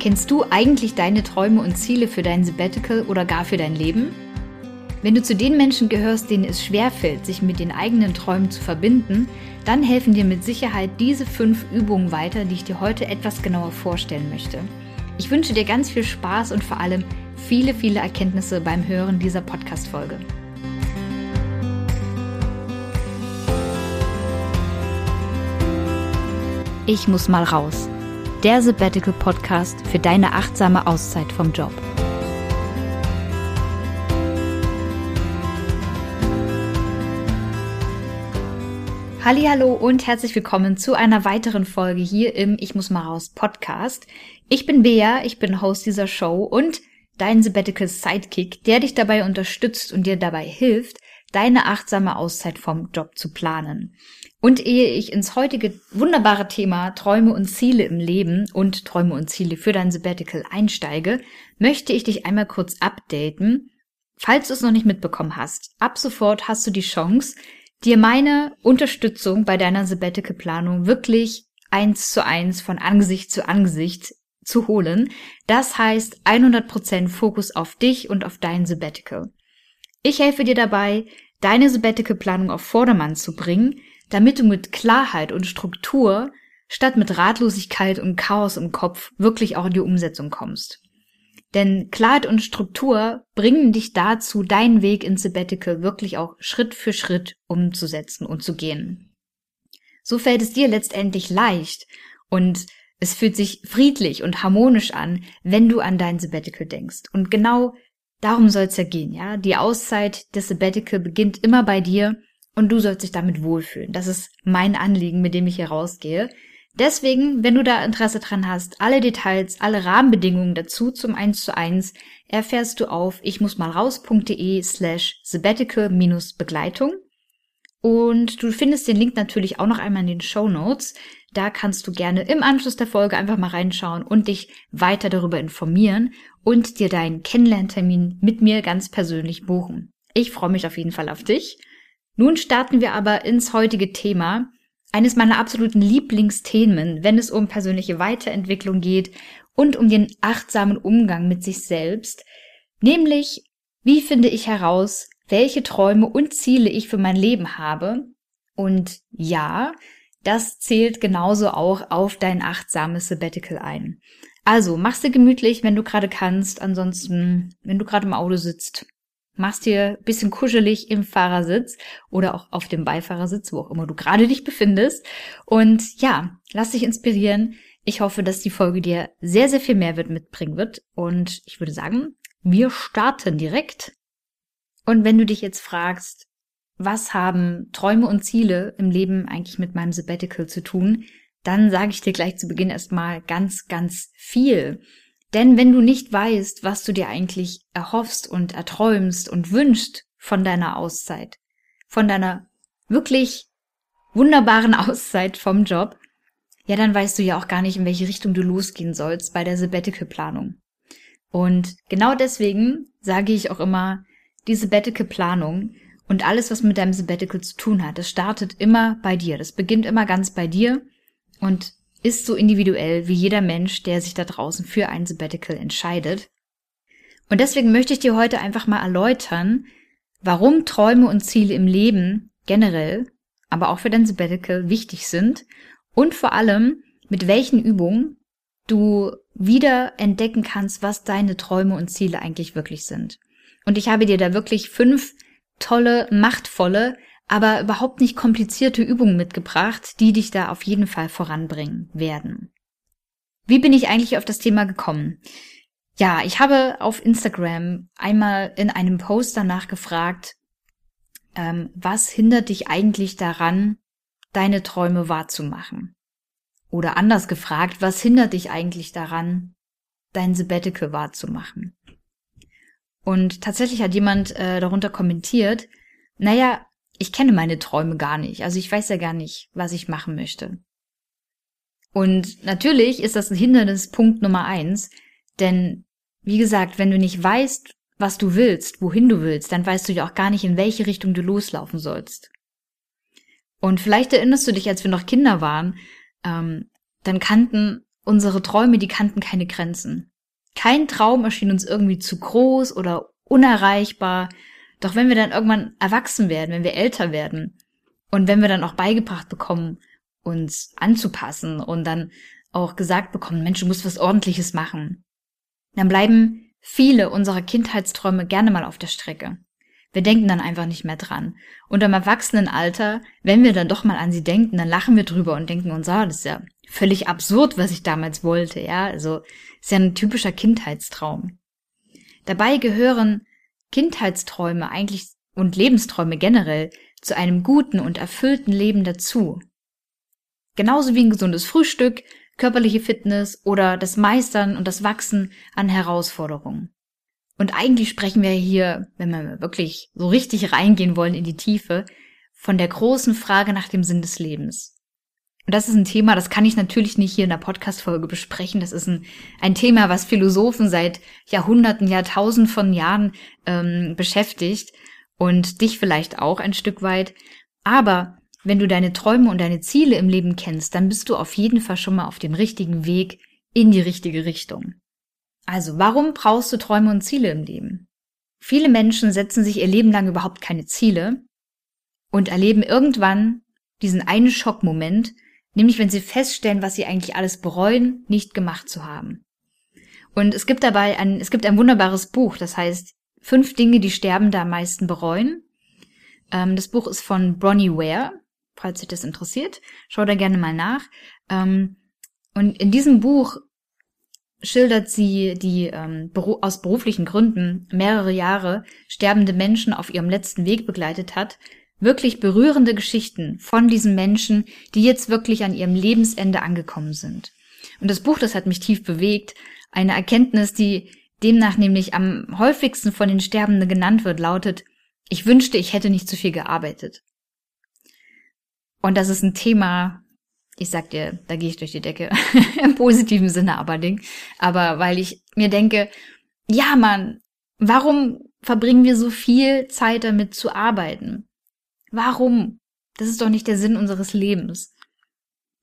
Kennst du eigentlich deine Träume und Ziele für dein Sabbatical oder gar für dein Leben? Wenn du zu den Menschen gehörst, denen es schwerfällt, sich mit den eigenen Träumen zu verbinden, dann helfen dir mit Sicherheit diese fünf Übungen weiter, die ich dir heute etwas genauer vorstellen möchte. Ich wünsche dir ganz viel Spaß und vor allem viele, viele Erkenntnisse beim Hören dieser Podcast-Folge. Ich muss mal raus der Sabbatical Podcast für deine achtsame Auszeit vom Job. Hallo und herzlich willkommen zu einer weiteren Folge hier im Ich muss mal raus Podcast. Ich bin Bea, ich bin Host dieser Show und dein Sabbatical Sidekick, der dich dabei unterstützt und dir dabei hilft, deine achtsame Auszeit vom Job zu planen. Und ehe ich ins heutige wunderbare Thema Träume und Ziele im Leben und Träume und Ziele für dein Sabbatical einsteige, möchte ich dich einmal kurz updaten. Falls du es noch nicht mitbekommen hast, ab sofort hast du die Chance, dir meine Unterstützung bei deiner Sabbatical-Planung wirklich eins zu eins von Angesicht zu Angesicht zu holen. Das heißt 100% Fokus auf dich und auf dein Sabbatical. Ich helfe dir dabei, deine Sabbatical-Planung auf Vordermann zu bringen, damit du mit Klarheit und Struktur statt mit Ratlosigkeit und Chaos im Kopf wirklich auch in die Umsetzung kommst. Denn Klarheit und Struktur bringen dich dazu, deinen Weg ins Sabbatical wirklich auch Schritt für Schritt umzusetzen und zu gehen. So fällt es dir letztendlich leicht und es fühlt sich friedlich und harmonisch an, wenn du an dein Sabbatical denkst. Und genau darum soll es ja gehen, ja. Die Auszeit des Sabbatical beginnt immer bei dir und du sollst dich damit wohlfühlen. Das ist mein Anliegen, mit dem ich hier rausgehe. Deswegen, wenn du da Interesse dran hast, alle Details, alle Rahmenbedingungen dazu zum 1 zu 1 erfährst du auf ich muss mal raus.de slash sabbatical minus Begleitung. Und du findest den Link natürlich auch noch einmal in den Show Notes. Da kannst du gerne im Anschluss der Folge einfach mal reinschauen und dich weiter darüber informieren und dir deinen Kennenlerntermin mit mir ganz persönlich buchen. Ich freue mich auf jeden Fall auf dich. Nun starten wir aber ins heutige Thema, eines meiner absoluten Lieblingsthemen, wenn es um persönliche Weiterentwicklung geht und um den achtsamen Umgang mit sich selbst, nämlich wie finde ich heraus, welche Träume und Ziele ich für mein Leben habe. Und ja, das zählt genauso auch auf dein achtsames Sabbatical ein. Also machst du gemütlich, wenn du gerade kannst, ansonsten, wenn du gerade im Auto sitzt, machst dir bisschen kuschelig im Fahrersitz oder auch auf dem Beifahrersitz, wo auch immer du gerade dich befindest. Und ja, lass dich inspirieren. Ich hoffe, dass die Folge dir sehr, sehr viel Mehrwert mitbringen wird. Und ich würde sagen, wir starten direkt. Und wenn du dich jetzt fragst, was haben Träume und Ziele im Leben eigentlich mit meinem Sabbatical zu tun, dann sage ich dir gleich zu Beginn erstmal ganz, ganz viel. Denn wenn du nicht weißt, was du dir eigentlich erhoffst und erträumst und wünschst von deiner Auszeit, von deiner wirklich wunderbaren Auszeit vom Job, ja, dann weißt du ja auch gar nicht, in welche Richtung du losgehen sollst bei der Sabbatical-Planung. Und genau deswegen sage ich auch immer, die Sabbatical-Planung und alles, was mit deinem Sabbatical zu tun hat, das startet immer bei dir. Das beginnt immer ganz bei dir. Und ist so individuell wie jeder Mensch, der sich da draußen für ein Sabbatical entscheidet. Und deswegen möchte ich dir heute einfach mal erläutern, warum Träume und Ziele im Leben generell, aber auch für dein Sabbatical wichtig sind und vor allem, mit welchen Übungen du wieder entdecken kannst, was deine Träume und Ziele eigentlich wirklich sind. Und ich habe dir da wirklich fünf tolle, machtvolle, aber überhaupt nicht komplizierte Übungen mitgebracht, die dich da auf jeden Fall voranbringen werden. Wie bin ich eigentlich auf das Thema gekommen? Ja, ich habe auf Instagram einmal in einem Post danach gefragt, ähm, was hindert dich eigentlich daran, deine Träume wahrzumachen? Oder anders gefragt, was hindert dich eigentlich daran, dein Sabbatical wahrzumachen? Und tatsächlich hat jemand äh, darunter kommentiert, naja, ich kenne meine Träume gar nicht. Also ich weiß ja gar nicht, was ich machen möchte. Und natürlich ist das ein Hindernispunkt Nummer eins, denn wie gesagt, wenn du nicht weißt, was du willst, wohin du willst, dann weißt du ja auch gar nicht, in welche Richtung du loslaufen sollst. Und vielleicht erinnerst du dich, als wir noch Kinder waren, ähm, dann kannten unsere Träume, die kannten keine Grenzen. Kein Traum erschien uns irgendwie zu groß oder unerreichbar. Doch wenn wir dann irgendwann erwachsen werden, wenn wir älter werden und wenn wir dann auch beigebracht bekommen, uns anzupassen und dann auch gesagt bekommen, Mensch, du musst was Ordentliches machen, dann bleiben viele unserer Kindheitsträume gerne mal auf der Strecke. Wir denken dann einfach nicht mehr dran. Und im Erwachsenenalter, wenn wir dann doch mal an sie denken, dann lachen wir drüber und denken uns, ah, das ist ja völlig absurd, was ich damals wollte, ja. Also, ist ja ein typischer Kindheitstraum. Dabei gehören Kindheitsträume eigentlich und Lebensträume generell zu einem guten und erfüllten Leben dazu. Genauso wie ein gesundes Frühstück, körperliche Fitness oder das Meistern und das Wachsen an Herausforderungen. Und eigentlich sprechen wir hier, wenn wir wirklich so richtig reingehen wollen in die Tiefe, von der großen Frage nach dem Sinn des Lebens. Und das ist ein Thema, das kann ich natürlich nicht hier in der Podcast-Folge besprechen. Das ist ein, ein Thema, was Philosophen seit Jahrhunderten, Jahrtausenden von Jahren ähm, beschäftigt und dich vielleicht auch ein Stück weit. Aber wenn du deine Träume und deine Ziele im Leben kennst, dann bist du auf jeden Fall schon mal auf dem richtigen Weg in die richtige Richtung. Also, warum brauchst du Träume und Ziele im Leben? Viele Menschen setzen sich ihr Leben lang überhaupt keine Ziele und erleben irgendwann diesen einen Schockmoment, nämlich wenn sie feststellen, was sie eigentlich alles bereuen, nicht gemacht zu haben. Und es gibt dabei ein, es gibt ein wunderbares Buch, das heißt Fünf Dinge, die Sterbende am meisten bereuen. Ähm, das Buch ist von Bronnie Ware, falls dich das interessiert. Schau da gerne mal nach. Ähm, und in diesem Buch schildert sie die ähm, aus beruflichen Gründen mehrere Jahre sterbende Menschen auf ihrem letzten Weg begleitet hat, wirklich berührende Geschichten von diesen Menschen, die jetzt wirklich an ihrem Lebensende angekommen sind. Und das Buch, das hat mich tief bewegt, eine Erkenntnis, die demnach nämlich am häufigsten von den Sterbenden genannt wird, lautet, ich wünschte, ich hätte nicht zu viel gearbeitet. Und das ist ein Thema, ich sag dir, da gehe ich durch die Decke. Im positiven Sinne aber Ding. Aber weil ich mir denke, ja, Mann, warum verbringen wir so viel Zeit damit zu arbeiten? Warum? Das ist doch nicht der Sinn unseres Lebens.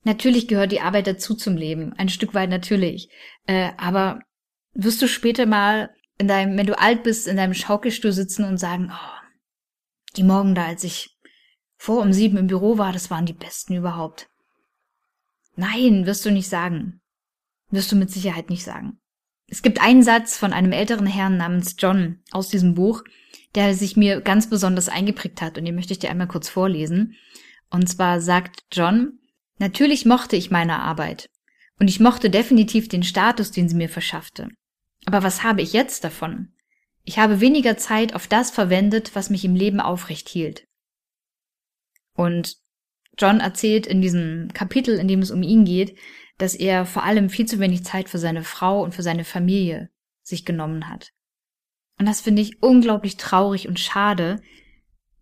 Natürlich gehört die Arbeit dazu zum Leben, ein Stück weit natürlich. Äh, aber wirst du später mal in deinem, wenn du alt bist, in deinem Schaukelstuhl sitzen und sagen, oh, die Morgen da, als ich vor um sieben im Büro war, das waren die besten überhaupt. Nein, wirst du nicht sagen. Wirst du mit Sicherheit nicht sagen. Es gibt einen Satz von einem älteren Herrn namens John aus diesem Buch, der sich mir ganz besonders eingeprägt hat und den möchte ich dir einmal kurz vorlesen. Und zwar sagt John, natürlich mochte ich meine Arbeit und ich mochte definitiv den Status, den sie mir verschaffte. Aber was habe ich jetzt davon? Ich habe weniger Zeit auf das verwendet, was mich im Leben aufrecht hielt. Und John erzählt in diesem Kapitel, in dem es um ihn geht, dass er vor allem viel zu wenig Zeit für seine Frau und für seine Familie sich genommen hat. Und das finde ich unglaublich traurig und schade,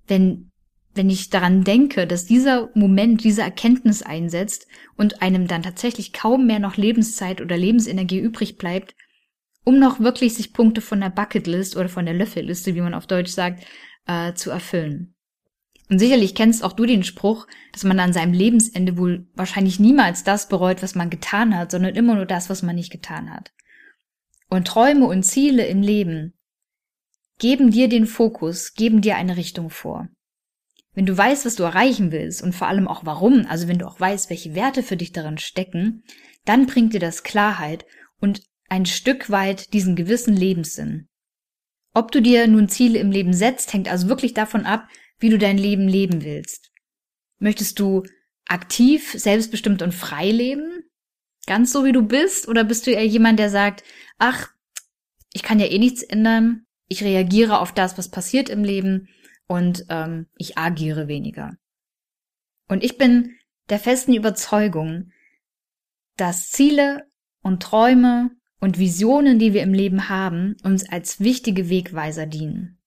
wenn, wenn ich daran denke, dass dieser Moment, diese Erkenntnis einsetzt und einem dann tatsächlich kaum mehr noch Lebenszeit oder Lebensenergie übrig bleibt, um noch wirklich sich Punkte von der Bucketlist oder von der Löffelliste, wie man auf Deutsch sagt, äh, zu erfüllen. Und sicherlich kennst auch du den Spruch, dass man an seinem Lebensende wohl wahrscheinlich niemals das bereut, was man getan hat, sondern immer nur das, was man nicht getan hat. Und Träume und Ziele im Leben geben dir den Fokus, geben dir eine Richtung vor. Wenn du weißt, was du erreichen willst und vor allem auch warum, also wenn du auch weißt, welche Werte für dich darin stecken, dann bringt dir das Klarheit und ein Stück weit diesen gewissen Lebenssinn. Ob du dir nun Ziele im Leben setzt, hängt also wirklich davon ab, wie du dein Leben leben willst. Möchtest du aktiv, selbstbestimmt und frei leben? Ganz so wie du bist? Oder bist du eher jemand, der sagt, ach, ich kann ja eh nichts ändern, ich reagiere auf das, was passiert im Leben und ähm, ich agiere weniger. Und ich bin der festen Überzeugung, dass Ziele und Träume und Visionen, die wir im Leben haben, uns als wichtige Wegweiser dienen.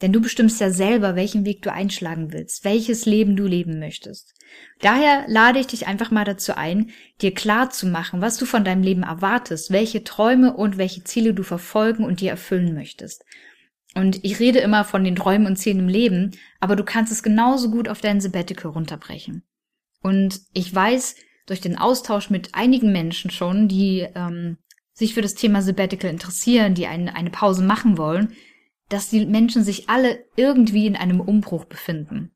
Denn du bestimmst ja selber, welchen Weg du einschlagen willst, welches Leben du leben möchtest. Daher lade ich dich einfach mal dazu ein, dir klar zu machen, was du von deinem Leben erwartest, welche Träume und welche Ziele du verfolgen und dir erfüllen möchtest. Und ich rede immer von den Träumen und Zielen im Leben, aber du kannst es genauso gut auf dein Sabbatical runterbrechen. Und ich weiß, durch den Austausch mit einigen Menschen schon, die ähm, sich für das Thema Sabbatical interessieren, die eine, eine Pause machen wollen, dass die Menschen sich alle irgendwie in einem Umbruch befinden.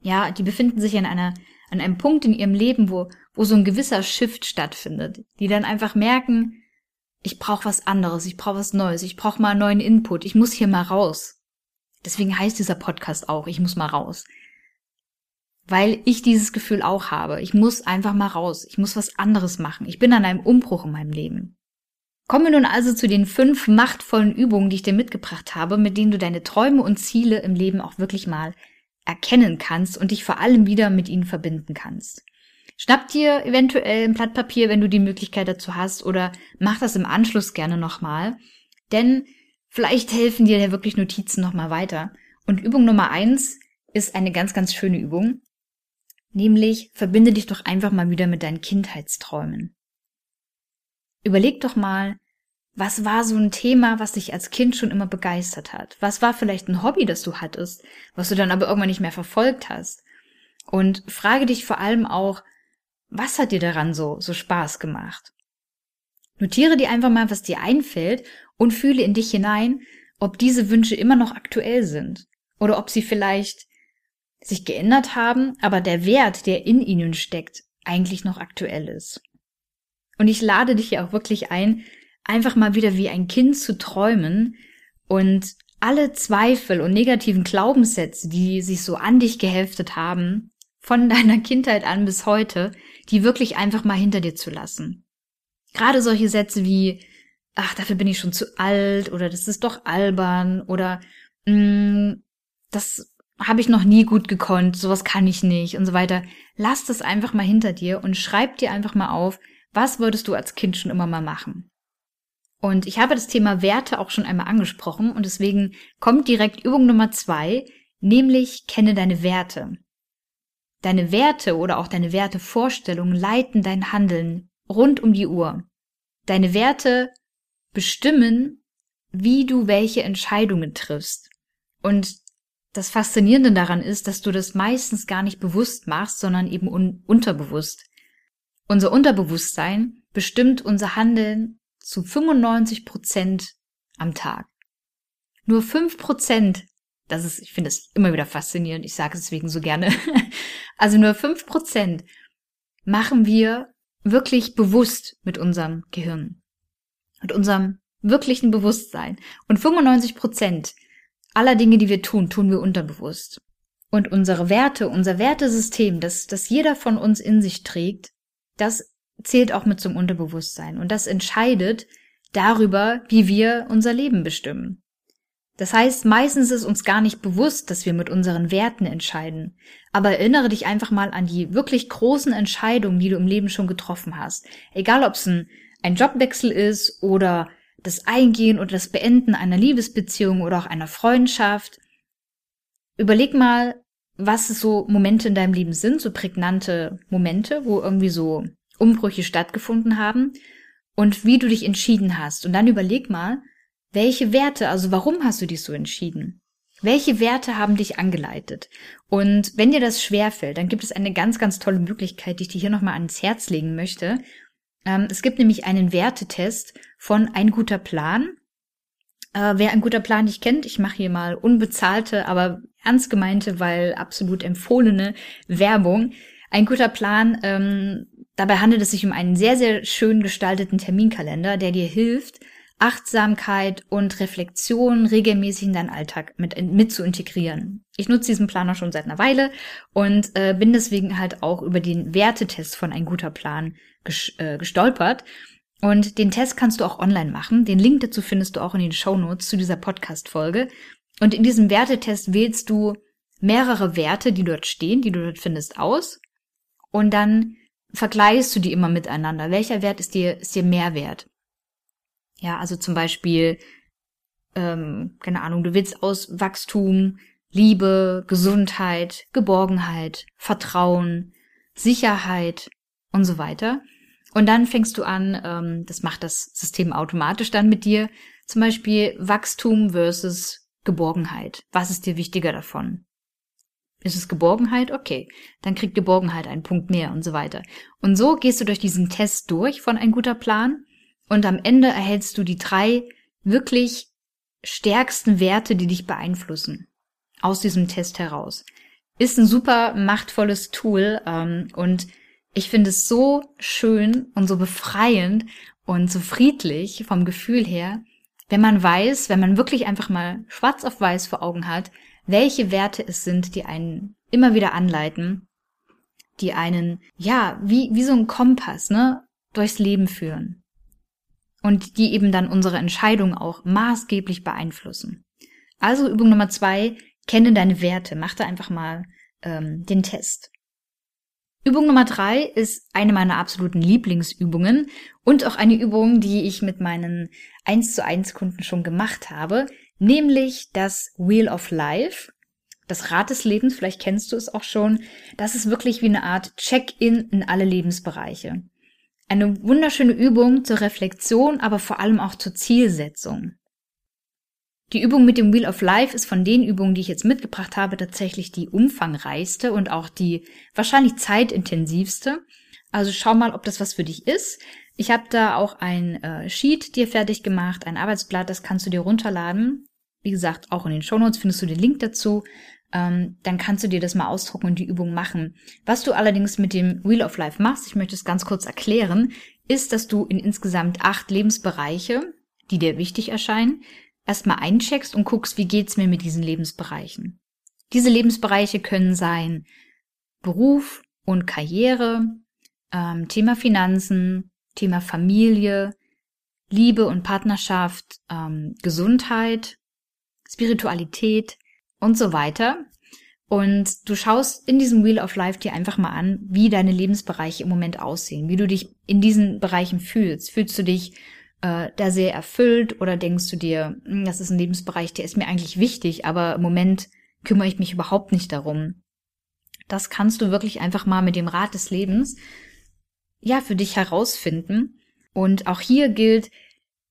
Ja, die befinden sich an einer, an einem Punkt in ihrem Leben, wo, wo so ein gewisser Shift stattfindet, die dann einfach merken, ich brauche was anderes, ich brauche was Neues, ich brauche mal einen neuen Input, ich muss hier mal raus. Deswegen heißt dieser Podcast auch, ich muss mal raus. Weil ich dieses Gefühl auch habe. Ich muss einfach mal raus. Ich muss was anderes machen. Ich bin an einem Umbruch in meinem Leben. Kommen wir nun also zu den fünf machtvollen Übungen, die ich dir mitgebracht habe, mit denen du deine Träume und Ziele im Leben auch wirklich mal erkennen kannst und dich vor allem wieder mit ihnen verbinden kannst. Schnapp dir eventuell ein Blatt Papier, wenn du die Möglichkeit dazu hast, oder mach das im Anschluss gerne nochmal, denn vielleicht helfen dir ja wirklich Notizen nochmal weiter. Und Übung Nummer eins ist eine ganz, ganz schöne Übung, nämlich verbinde dich doch einfach mal wieder mit deinen Kindheitsträumen. Überleg doch mal, was war so ein Thema, was dich als Kind schon immer begeistert hat? Was war vielleicht ein Hobby, das du hattest, was du dann aber irgendwann nicht mehr verfolgt hast? Und frage dich vor allem auch, was hat dir daran so, so Spaß gemacht? Notiere dir einfach mal, was dir einfällt und fühle in dich hinein, ob diese Wünsche immer noch aktuell sind oder ob sie vielleicht sich geändert haben, aber der Wert, der in ihnen steckt, eigentlich noch aktuell ist. Und ich lade dich ja auch wirklich ein, einfach mal wieder wie ein Kind zu träumen und alle Zweifel und negativen Glaubenssätze, die sich so an dich geheftet haben, von deiner Kindheit an bis heute, die wirklich einfach mal hinter dir zu lassen. Gerade solche Sätze wie, ach, dafür bin ich schon zu alt oder das ist doch albern oder mh, mm, das habe ich noch nie gut gekonnt, sowas kann ich nicht und so weiter. Lass das einfach mal hinter dir und schreib dir einfach mal auf, was würdest du als Kind schon immer mal machen? Und ich habe das Thema Werte auch schon einmal angesprochen und deswegen kommt direkt Übung Nummer zwei, nämlich kenne deine Werte. Deine Werte oder auch deine Wertevorstellungen leiten dein Handeln rund um die Uhr. Deine Werte bestimmen, wie du welche Entscheidungen triffst. Und das Faszinierende daran ist, dass du das meistens gar nicht bewusst machst, sondern eben un unterbewusst. Unser Unterbewusstsein bestimmt unser Handeln zu 95 Prozent am Tag. Nur fünf Prozent, das ist, ich finde es immer wieder faszinierend, ich sage es deswegen so gerne, also nur fünf Prozent machen wir wirklich bewusst mit unserem Gehirn, mit unserem wirklichen Bewusstsein. Und 95 Prozent aller Dinge, die wir tun, tun wir unterbewusst. Und unsere Werte, unser Wertesystem, das, das jeder von uns in sich trägt, das zählt auch mit zum Unterbewusstsein und das entscheidet darüber, wie wir unser Leben bestimmen. Das heißt, meistens ist uns gar nicht bewusst, dass wir mit unseren Werten entscheiden. Aber erinnere dich einfach mal an die wirklich großen Entscheidungen, die du im Leben schon getroffen hast. Egal, ob es ein, ein Jobwechsel ist oder das Eingehen oder das Beenden einer Liebesbeziehung oder auch einer Freundschaft. Überleg mal, was so Momente in deinem Leben sind, so prägnante Momente, wo irgendwie so Umbrüche stattgefunden haben und wie du dich entschieden hast. Und dann überleg mal, welche Werte, also warum hast du dich so entschieden? Welche Werte haben dich angeleitet? Und wenn dir das schwerfällt, dann gibt es eine ganz, ganz tolle Möglichkeit, die ich dir hier nochmal ans Herz legen möchte. Ähm, es gibt nämlich einen Wertetest von Ein guter Plan. Äh, wer ein guter Plan nicht kennt, ich mache hier mal unbezahlte, aber ernst gemeinte, weil absolut empfohlene Werbung. Ein guter Plan, ähm, dabei handelt es sich um einen sehr, sehr schön gestalteten Terminkalender, der dir hilft, Achtsamkeit und Reflexion regelmäßig in deinen Alltag mit, mit zu integrieren. Ich nutze diesen Planer schon seit einer Weile und äh, bin deswegen halt auch über den Wertetest von ein guter Plan ges äh, gestolpert. Und den Test kannst du auch online machen. Den Link dazu findest du auch in den Show Notes zu dieser Podcast-Folge. Und in diesem Wertetest wählst du mehrere Werte, die dort stehen, die du dort findest, aus. Und dann vergleichst du die immer miteinander. Welcher Wert ist dir, ist dir mehr wert? Ja, also zum Beispiel, ähm, keine Ahnung, du willst aus Wachstum, Liebe, Gesundheit, Geborgenheit, Vertrauen, Sicherheit und so weiter. Und dann fängst du an, ähm, das macht das System automatisch dann mit dir, zum Beispiel Wachstum versus Geborgenheit. Was ist dir wichtiger davon? Ist es Geborgenheit? Okay, dann kriegt Geborgenheit einen Punkt mehr und so weiter. Und so gehst du durch diesen Test durch von ein guter Plan und am Ende erhältst du die drei wirklich stärksten Werte, die dich beeinflussen. Aus diesem Test heraus. Ist ein super machtvolles Tool ähm, und ich finde es so schön und so befreiend und so friedlich vom Gefühl her, wenn man weiß, wenn man wirklich einfach mal schwarz auf weiß vor Augen hat, welche Werte es sind, die einen immer wieder anleiten, die einen, ja, wie, wie so ein Kompass, ne, durchs Leben führen. Und die eben dann unsere Entscheidung auch maßgeblich beeinflussen. Also Übung Nummer zwei, kenne deine Werte. Mach da einfach mal ähm, den Test. Übung Nummer drei ist eine meiner absoluten Lieblingsübungen und auch eine Übung, die ich mit meinen 1 zu 1 Kunden schon gemacht habe, nämlich das Wheel of Life. Das Rad des Lebens, vielleicht kennst du es auch schon. Das ist wirklich wie eine Art Check-in in alle Lebensbereiche. Eine wunderschöne Übung zur Reflexion, aber vor allem auch zur Zielsetzung. Die Übung mit dem Wheel of Life ist von den Übungen, die ich jetzt mitgebracht habe, tatsächlich die umfangreichste und auch die wahrscheinlich zeitintensivste. Also schau mal, ob das was für dich ist. Ich habe da auch ein äh, Sheet dir fertig gemacht, ein Arbeitsblatt, das kannst du dir runterladen. Wie gesagt, auch in den Shownotes findest du den Link dazu. Ähm, dann kannst du dir das mal ausdrucken und die Übung machen. Was du allerdings mit dem Wheel of Life machst, ich möchte es ganz kurz erklären, ist, dass du in insgesamt acht Lebensbereiche, die dir wichtig erscheinen, erstmal eincheckst und guckst, wie geht's mir mit diesen Lebensbereichen. Diese Lebensbereiche können sein Beruf und Karriere, ähm, Thema Finanzen, Thema Familie, Liebe und Partnerschaft, ähm, Gesundheit, Spiritualität und so weiter. Und du schaust in diesem Wheel of Life dir einfach mal an, wie deine Lebensbereiche im Moment aussehen, wie du dich in diesen Bereichen fühlst. Fühlst du dich äh, da sehr erfüllt oder denkst du dir, hm, das ist ein Lebensbereich, der ist mir eigentlich wichtig, aber im Moment kümmere ich mich überhaupt nicht darum. Das kannst du wirklich einfach mal mit dem Rat des Lebens ja für dich herausfinden. Und auch hier gilt,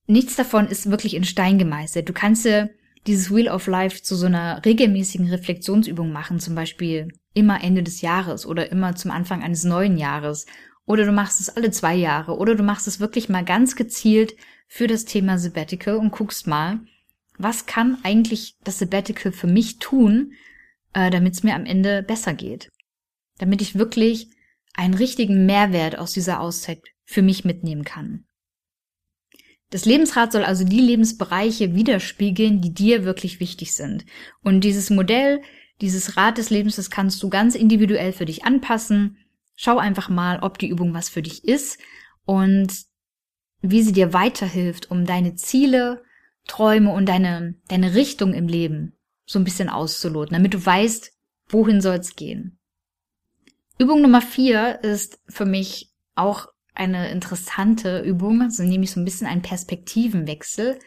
nichts davon ist wirklich in Stein gemeißelt. Du kannst dir dieses Wheel of Life zu so einer regelmäßigen Reflexionsübung machen, zum Beispiel immer Ende des Jahres oder immer zum Anfang eines neuen Jahres oder du machst es alle zwei Jahre. Oder du machst es wirklich mal ganz gezielt für das Thema Sabbatical und guckst mal, was kann eigentlich das Sabbatical für mich tun, äh, damit es mir am Ende besser geht. Damit ich wirklich einen richtigen Mehrwert aus dieser Auszeit für mich mitnehmen kann. Das Lebensrad soll also die Lebensbereiche widerspiegeln, die dir wirklich wichtig sind. Und dieses Modell, dieses Rad des Lebens, das kannst du ganz individuell für dich anpassen. Schau einfach mal, ob die Übung was für dich ist und wie sie dir weiterhilft, um deine Ziele, Träume und deine, deine Richtung im Leben so ein bisschen auszuloten, damit du weißt, wohin soll's gehen. Übung Nummer vier ist für mich auch eine interessante Übung, also nämlich so ein bisschen ein Perspektivenwechsel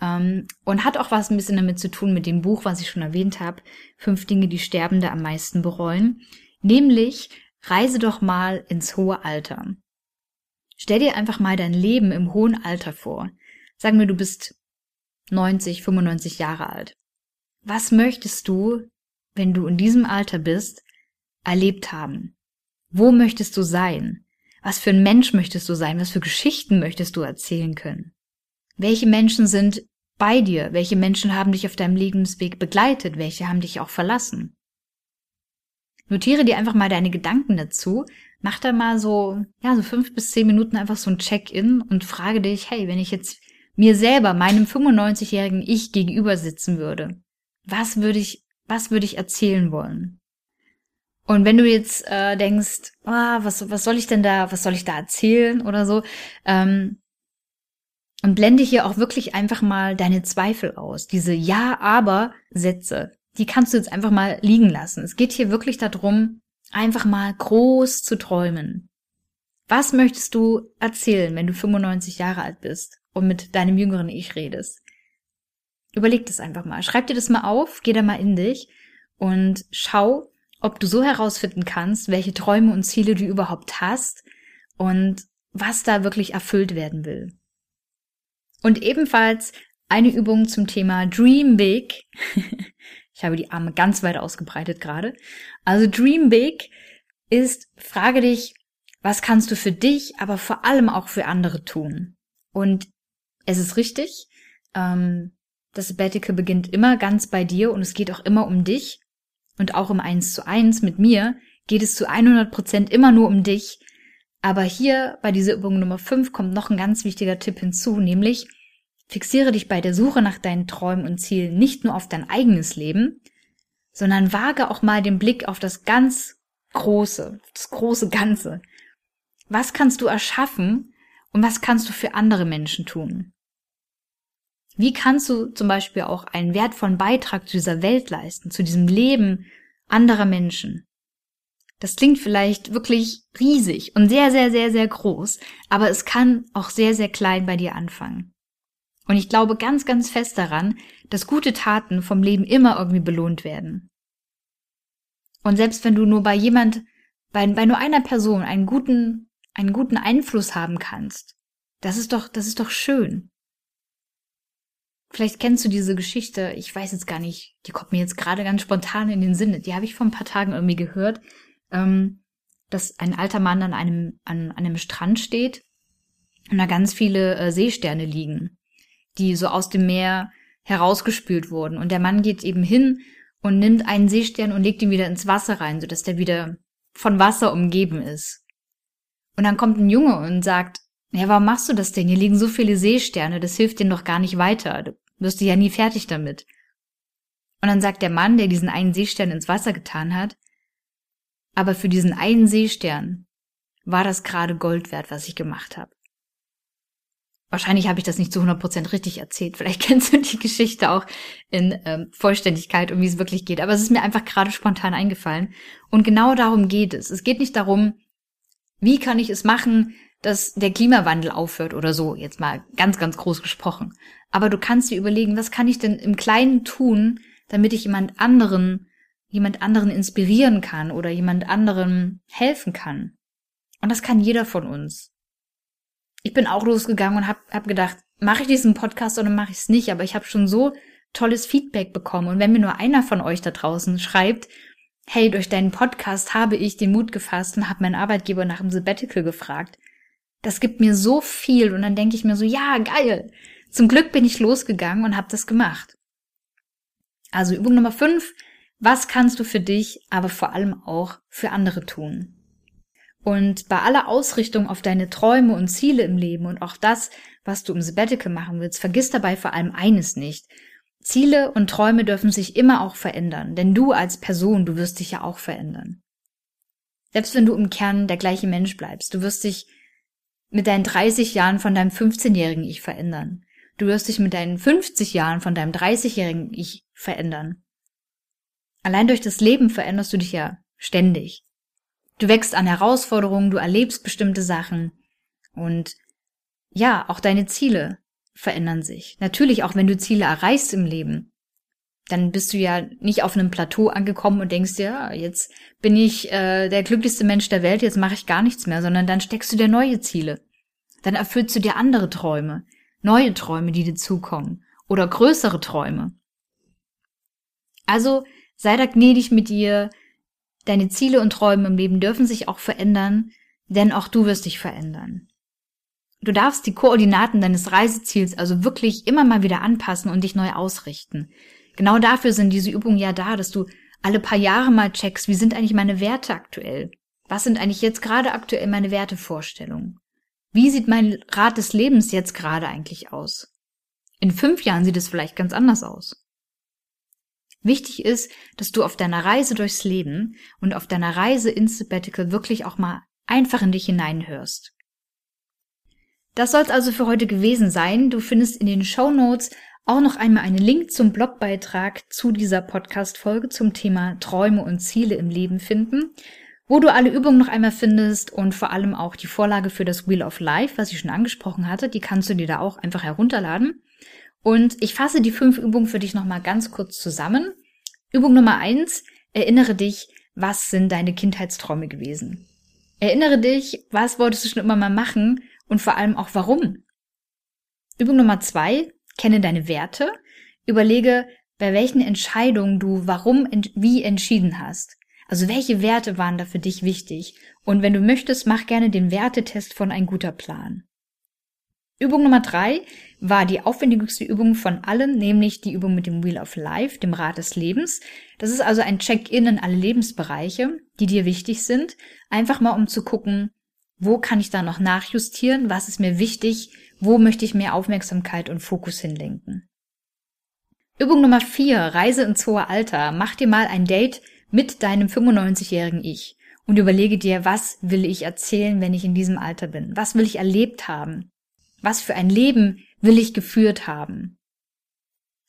ähm, und hat auch was ein bisschen damit zu tun mit dem Buch, was ich schon erwähnt habe, Fünf Dinge, die Sterbende am meisten bereuen, nämlich Reise doch mal ins hohe Alter. Stell dir einfach mal dein Leben im hohen Alter vor. Sagen wir, du bist 90, 95 Jahre alt. Was möchtest du, wenn du in diesem Alter bist, erlebt haben? Wo möchtest du sein? Was für ein Mensch möchtest du sein? Was für Geschichten möchtest du erzählen können? Welche Menschen sind bei dir? Welche Menschen haben dich auf deinem Lebensweg begleitet? Welche haben dich auch verlassen? Notiere dir einfach mal deine Gedanken dazu. Mach da mal so, ja, so fünf bis zehn Minuten einfach so ein Check-in und frage dich, hey, wenn ich jetzt mir selber, meinem 95-jährigen Ich gegenüber sitzen würde, was würde ich, was würde ich erzählen wollen? Und wenn du jetzt äh, denkst, ah, was, was soll ich denn da, was soll ich da erzählen oder so, ähm, und blende hier auch wirklich einfach mal deine Zweifel aus, diese Ja-Aber-Sätze die kannst du jetzt einfach mal liegen lassen. Es geht hier wirklich darum, einfach mal groß zu träumen. Was möchtest du erzählen, wenn du 95 Jahre alt bist und mit deinem jüngeren Ich redest? Überleg das einfach mal. Schreib dir das mal auf, geh da mal in dich und schau, ob du so herausfinden kannst, welche Träume und Ziele du überhaupt hast und was da wirklich erfüllt werden will. Und ebenfalls eine Übung zum Thema Dream Big. Ich habe die Arme ganz weit ausgebreitet gerade. Also Dream Big ist, frage dich, was kannst du für dich, aber vor allem auch für andere tun? Und es ist richtig, ähm, das Sabbatical beginnt immer ganz bei dir und es geht auch immer um dich und auch im Eins zu Eins mit mir geht es zu 100 Prozent immer nur um dich. Aber hier bei dieser Übung Nummer 5 kommt noch ein ganz wichtiger Tipp hinzu, nämlich fixiere dich bei der Suche nach deinen Träumen und Zielen nicht nur auf dein eigenes Leben, sondern wage auch mal den Blick auf das ganz Große, das große Ganze. Was kannst du erschaffen und was kannst du für andere Menschen tun? Wie kannst du zum Beispiel auch einen wertvollen Beitrag zu dieser Welt leisten, zu diesem Leben anderer Menschen? Das klingt vielleicht wirklich riesig und sehr, sehr, sehr, sehr groß, aber es kann auch sehr, sehr klein bei dir anfangen. Und ich glaube ganz, ganz fest daran, dass gute Taten vom Leben immer irgendwie belohnt werden. Und selbst wenn du nur bei jemand, bei, bei nur einer Person einen guten, einen guten Einfluss haben kannst, das ist doch, das ist doch schön. Vielleicht kennst du diese Geschichte, ich weiß jetzt gar nicht, die kommt mir jetzt gerade ganz spontan in den Sinne. Die habe ich vor ein paar Tagen irgendwie gehört, ähm, dass ein alter Mann an einem, an, an einem Strand steht und da ganz viele äh, Seesterne liegen, die so aus dem Meer herausgespült wurden. Und der Mann geht eben hin und nimmt einen Seestern und legt ihn wieder ins Wasser rein, sodass der wieder von Wasser umgeben ist. Und dann kommt ein Junge und sagt, ja, warum machst du das denn? Hier liegen so viele Seesterne, das hilft dir doch gar nicht weiter. Du wirst ja nie fertig damit. Und dann sagt der Mann, der diesen einen Seestern ins Wasser getan hat, aber für diesen einen Seestern war das gerade Gold wert, was ich gemacht habe. Wahrscheinlich habe ich das nicht zu 100% richtig erzählt. Vielleicht kennst du die Geschichte auch in ähm, Vollständigkeit und wie es wirklich geht. Aber es ist mir einfach gerade spontan eingefallen. Und genau darum geht es. Es geht nicht darum, wie kann ich es machen, dass der Klimawandel aufhört oder so. Jetzt mal ganz, ganz groß gesprochen. Aber du kannst dir überlegen, was kann ich denn im Kleinen tun, damit ich jemand anderen, jemand anderen inspirieren kann oder jemand anderen helfen kann. Und das kann jeder von uns ich bin auch losgegangen und habe hab gedacht, mache ich diesen Podcast oder mache ich es nicht? Aber ich habe schon so tolles Feedback bekommen. Und wenn mir nur einer von euch da draußen schreibt, hey, durch deinen Podcast habe ich den Mut gefasst und habe meinen Arbeitgeber nach dem Sabbatical gefragt. Das gibt mir so viel und dann denke ich mir so, ja, geil. Zum Glück bin ich losgegangen und habe das gemacht. Also Übung Nummer 5. Was kannst du für dich, aber vor allem auch für andere tun? Und bei aller Ausrichtung auf deine Träume und Ziele im Leben und auch das, was du im Sabbatical machen willst, vergiss dabei vor allem eines nicht. Ziele und Träume dürfen sich immer auch verändern, denn du als Person, du wirst dich ja auch verändern. Selbst wenn du im Kern der gleiche Mensch bleibst, du wirst dich mit deinen 30 Jahren von deinem 15-jährigen Ich verändern. Du wirst dich mit deinen 50 Jahren von deinem 30-jährigen Ich verändern. Allein durch das Leben veränderst du dich ja ständig. Du wächst an Herausforderungen, du erlebst bestimmte Sachen und ja, auch deine Ziele verändern sich. Natürlich auch wenn du Ziele erreichst im Leben, dann bist du ja nicht auf einem Plateau angekommen und denkst dir, ja, jetzt bin ich äh, der glücklichste Mensch der Welt, jetzt mache ich gar nichts mehr, sondern dann steckst du dir neue Ziele. Dann erfüllst du dir andere Träume, neue Träume, die dir zukommen oder größere Träume. Also sei da gnädig mit dir, Deine Ziele und Träume im Leben dürfen sich auch verändern, denn auch du wirst dich verändern. Du darfst die Koordinaten deines Reiseziels also wirklich immer mal wieder anpassen und dich neu ausrichten. Genau dafür sind diese Übungen ja da, dass du alle paar Jahre mal checkst, wie sind eigentlich meine Werte aktuell? Was sind eigentlich jetzt gerade aktuell meine Wertevorstellungen? Wie sieht mein Rat des Lebens jetzt gerade eigentlich aus? In fünf Jahren sieht es vielleicht ganz anders aus. Wichtig ist, dass du auf deiner Reise durchs Leben und auf deiner Reise ins Sabbatical wirklich auch mal einfach in dich hineinhörst. Das soll es also für heute gewesen sein. Du findest in den Show Notes auch noch einmal einen Link zum Blogbeitrag zu dieser Podcast-Folge zum Thema Träume und Ziele im Leben finden, wo du alle Übungen noch einmal findest und vor allem auch die Vorlage für das Wheel of Life, was ich schon angesprochen hatte, die kannst du dir da auch einfach herunterladen. Und ich fasse die fünf Übungen für dich nochmal ganz kurz zusammen. Übung Nummer eins, erinnere dich, was sind deine Kindheitsträume gewesen? Erinnere dich, was wolltest du schon immer mal machen und vor allem auch warum? Übung Nummer zwei, kenne deine Werte. Überlege, bei welchen Entscheidungen du warum wie entschieden hast. Also welche Werte waren da für dich wichtig? Und wenn du möchtest, mach gerne den Wertetest von ein guter Plan. Übung Nummer drei war die aufwendigste Übung von allen, nämlich die Übung mit dem Wheel of Life, dem Rad des Lebens. Das ist also ein Check-in in alle Lebensbereiche, die dir wichtig sind. Einfach mal um zu gucken, wo kann ich da noch nachjustieren? Was ist mir wichtig? Wo möchte ich mehr Aufmerksamkeit und Fokus hinlenken? Übung Nummer vier, Reise ins hohe Alter. Mach dir mal ein Date mit deinem 95-jährigen Ich und überlege dir, was will ich erzählen, wenn ich in diesem Alter bin? Was will ich erlebt haben? Was für ein Leben will ich geführt haben?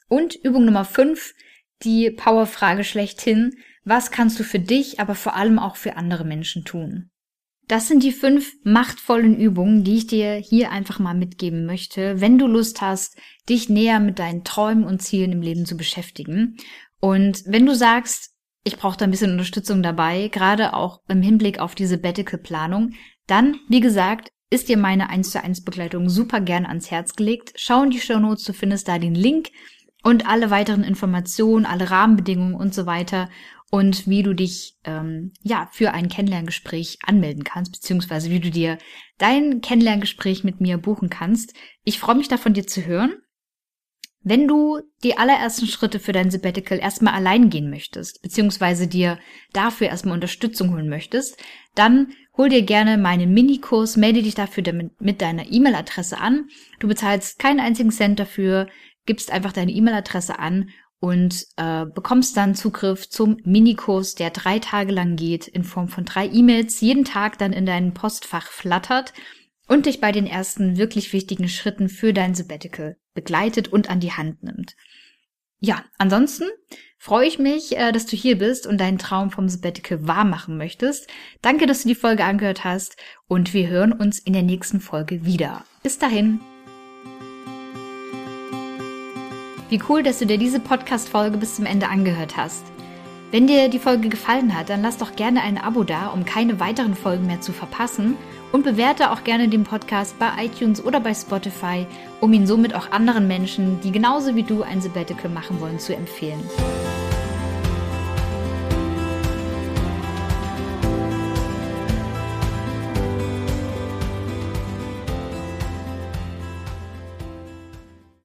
Und Übung Nummer fünf, die Powerfrage schlechthin. Was kannst du für dich, aber vor allem auch für andere Menschen tun? Das sind die fünf machtvollen Übungen, die ich dir hier einfach mal mitgeben möchte, wenn du Lust hast, dich näher mit deinen Träumen und Zielen im Leben zu beschäftigen. Und wenn du sagst, ich brauche da ein bisschen Unterstützung dabei, gerade auch im Hinblick auf diese Bettical-Planung, dann, wie gesagt, ist dir meine 1 zu 1 Begleitung super gern ans Herz gelegt. Schau in die Show Notes, du findest da den Link und alle weiteren Informationen, alle Rahmenbedingungen und so weiter und wie du dich ähm, ja für ein Kennenlerngespräch anmelden kannst, beziehungsweise wie du dir dein Kennenlerngespräch mit mir buchen kannst. Ich freue mich da von dir zu hören. Wenn du die allerersten Schritte für dein Sabbatical erstmal allein gehen möchtest, beziehungsweise dir dafür erstmal Unterstützung holen möchtest, dann hol dir gerne meinen Minikurs, melde dich dafür mit deiner E-Mail-Adresse an. Du bezahlst keinen einzigen Cent dafür, gibst einfach deine E-Mail-Adresse an und äh, bekommst dann Zugriff zum Minikurs, der drei Tage lang geht, in Form von drei E-Mails, jeden Tag dann in dein Postfach flattert und dich bei den ersten wirklich wichtigen Schritten für dein Sabbatical begleitet und an die Hand nimmt. Ja, ansonsten freue ich mich, äh, dass du hier bist und deinen Traum vom Sabbatical wahr machen möchtest. Danke, dass du die Folge angehört hast und wir hören uns in der nächsten Folge wieder. Bis dahin. Wie cool, dass du dir diese Podcast-Folge bis zum Ende angehört hast. Wenn dir die Folge gefallen hat, dann lass doch gerne ein Abo da, um keine weiteren Folgen mehr zu verpassen und bewerte auch gerne den Podcast bei iTunes oder bei Spotify, um ihn somit auch anderen Menschen, die genauso wie du ein Sabbatical machen wollen, zu empfehlen.